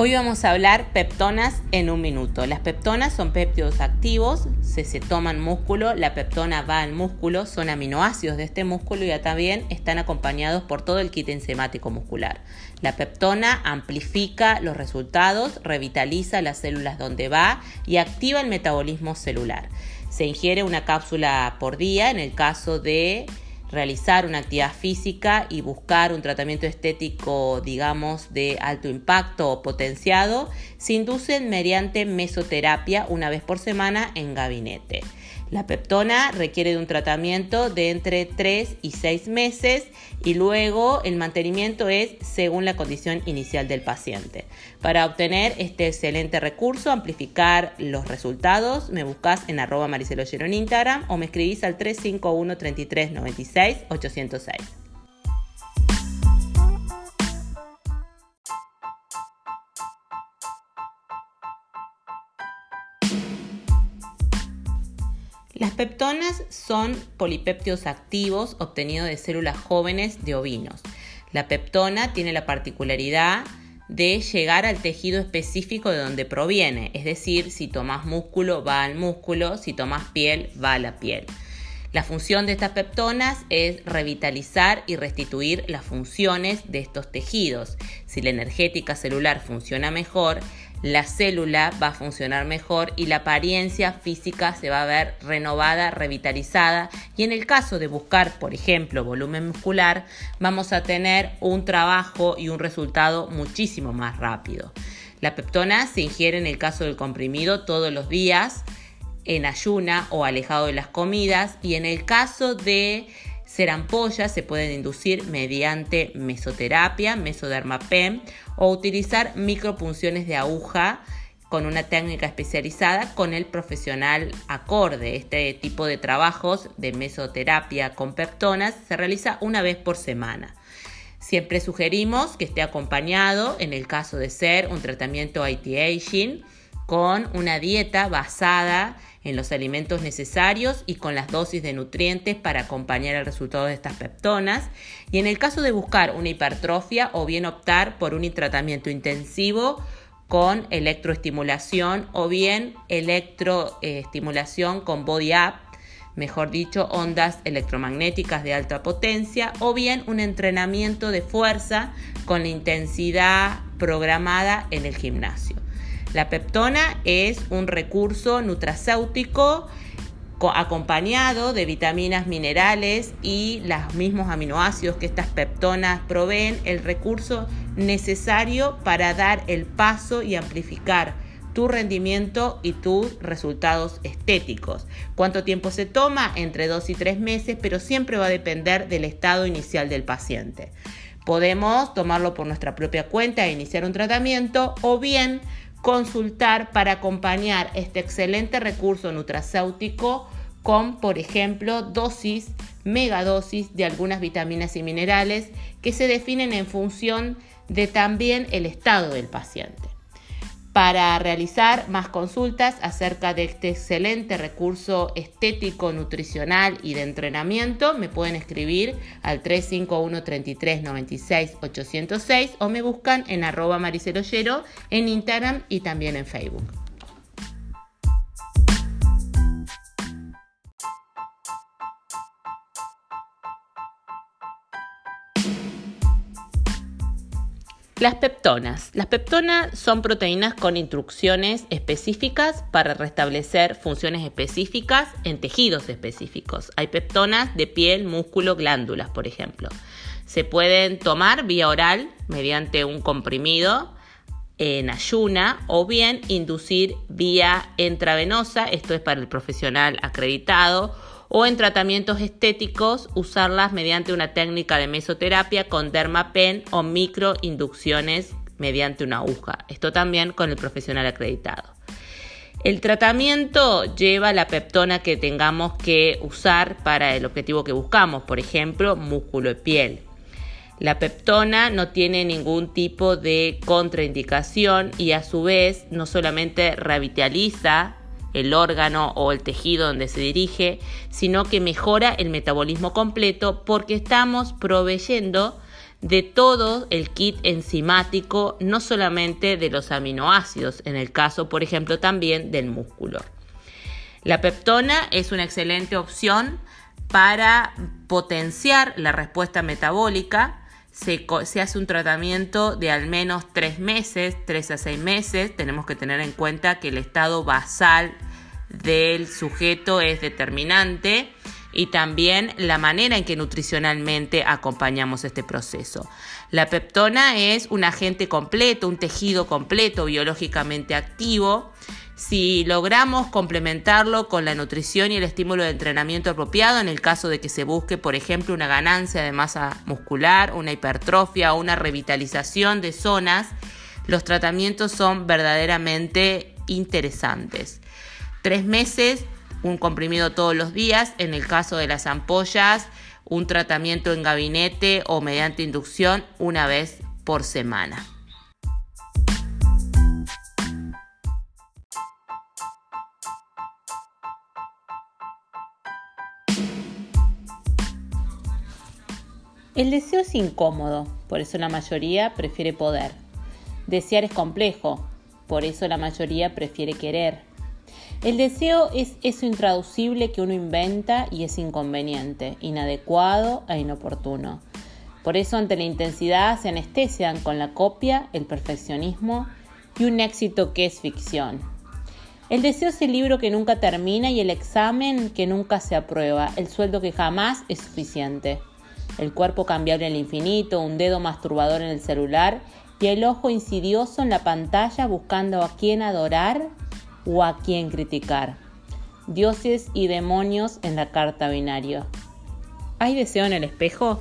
Hoy vamos a hablar peptonas en un minuto. Las peptonas son péptidos activos, se, se toman músculo, la peptona va al músculo, son aminoácidos de este músculo y también están acompañados por todo el kit enzimático muscular. La peptona amplifica los resultados, revitaliza las células donde va y activa el metabolismo celular. Se ingiere una cápsula por día en el caso de realizar una actividad física y buscar un tratamiento estético, digamos, de alto impacto o potenciado, se inducen mediante mesoterapia una vez por semana en gabinete. La peptona requiere de un tratamiento de entre 3 y 6 meses y luego el mantenimiento es según la condición inicial del paciente. Para obtener este excelente recurso, amplificar los resultados, me buscas en arroba Instagram o me escribís al 351 33 96 806. Las peptonas son polipéptidos activos obtenidos de células jóvenes de ovinos. La peptona tiene la particularidad de llegar al tejido específico de donde proviene, es decir, si tomas músculo va al músculo, si tomas piel va a la piel. La función de estas peptonas es revitalizar y restituir las funciones de estos tejidos. Si la energética celular funciona mejor, la célula va a funcionar mejor y la apariencia física se va a ver renovada, revitalizada y en el caso de buscar, por ejemplo, volumen muscular, vamos a tener un trabajo y un resultado muchísimo más rápido. La peptona se ingiere en el caso del comprimido todos los días en ayuna o alejado de las comidas y en el caso de ser ampollas se pueden inducir mediante mesoterapia, mesodermapem o utilizar micropunciones de aguja con una técnica especializada con el profesional acorde. Este tipo de trabajos de mesoterapia con peptonas se realiza una vez por semana. Siempre sugerimos que esté acompañado, en el caso de ser un tratamiento anti-aging, con una dieta basada en los alimentos necesarios y con las dosis de nutrientes para acompañar el resultado de estas peptonas. Y en el caso de buscar una hipertrofia o bien optar por un tratamiento intensivo con electroestimulación o bien electroestimulación con body up, mejor dicho, ondas electromagnéticas de alta potencia o bien un entrenamiento de fuerza con la intensidad programada en el gimnasio. La peptona es un recurso nutracéutico acompañado de vitaminas, minerales y los mismos aminoácidos que estas peptonas proveen, el recurso necesario para dar el paso y amplificar tu rendimiento y tus resultados estéticos. ¿Cuánto tiempo se toma? Entre dos y tres meses, pero siempre va a depender del estado inicial del paciente. Podemos tomarlo por nuestra propia cuenta e iniciar un tratamiento o bien consultar para acompañar este excelente recurso nutracéutico con, por ejemplo, dosis, megadosis de algunas vitaminas y minerales que se definen en función de también el estado del paciente. Para realizar más consultas acerca de este excelente recurso estético, nutricional y de entrenamiento, me pueden escribir al 351 33 96 806 o me buscan en arroba mariceloyero en Instagram y también en Facebook. Las peptonas. Las peptonas son proteínas con instrucciones específicas para restablecer funciones específicas en tejidos específicos. Hay peptonas de piel, músculo, glándulas, por ejemplo. Se pueden tomar vía oral mediante un comprimido en ayuna o bien inducir vía intravenosa, esto es para el profesional acreditado o en tratamientos estéticos usarlas mediante una técnica de mesoterapia con dermapen o microinducciones mediante una aguja. Esto también con el profesional acreditado. El tratamiento lleva la peptona que tengamos que usar para el objetivo que buscamos, por ejemplo, músculo y piel. La peptona no tiene ningún tipo de contraindicación y a su vez no solamente revitaliza el órgano o el tejido donde se dirige, sino que mejora el metabolismo completo porque estamos proveyendo de todo el kit enzimático, no solamente de los aminoácidos, en el caso, por ejemplo, también del músculo. La peptona es una excelente opción para potenciar la respuesta metabólica. Se, hace un tratamiento de al menos tres meses, tres a seis meses. Tenemos que tener en cuenta que el estado basal del sujeto es determinante y también la manera en que nutricionalmente acompañamos este proceso. La peptona es un agente completo, un tejido completo biológicamente activo. Si logramos complementarlo con la nutrición y el estímulo de entrenamiento apropiado, en el caso de que se busque, por ejemplo, una ganancia de masa muscular, una hipertrofia o una revitalización de zonas, los tratamientos son verdaderamente interesantes. Tres meses un comprimido todos los días, en el caso de las ampollas, un tratamiento en gabinete o mediante inducción una vez por semana. El deseo es incómodo, por eso la mayoría prefiere poder. Desear es complejo, por eso la mayoría prefiere querer. El deseo es eso intraducible que uno inventa y es inconveniente, inadecuado e inoportuno. Por eso ante la intensidad se anestesian con la copia, el perfeccionismo y un éxito que es ficción. El deseo es el libro que nunca termina y el examen que nunca se aprueba, el sueldo que jamás es suficiente. El cuerpo cambiable en el infinito, un dedo masturbador en el celular y el ojo insidioso en la pantalla buscando a quién adorar o a quién criticar. Dioses y demonios en la carta binario. ¿Hay deseo en el espejo?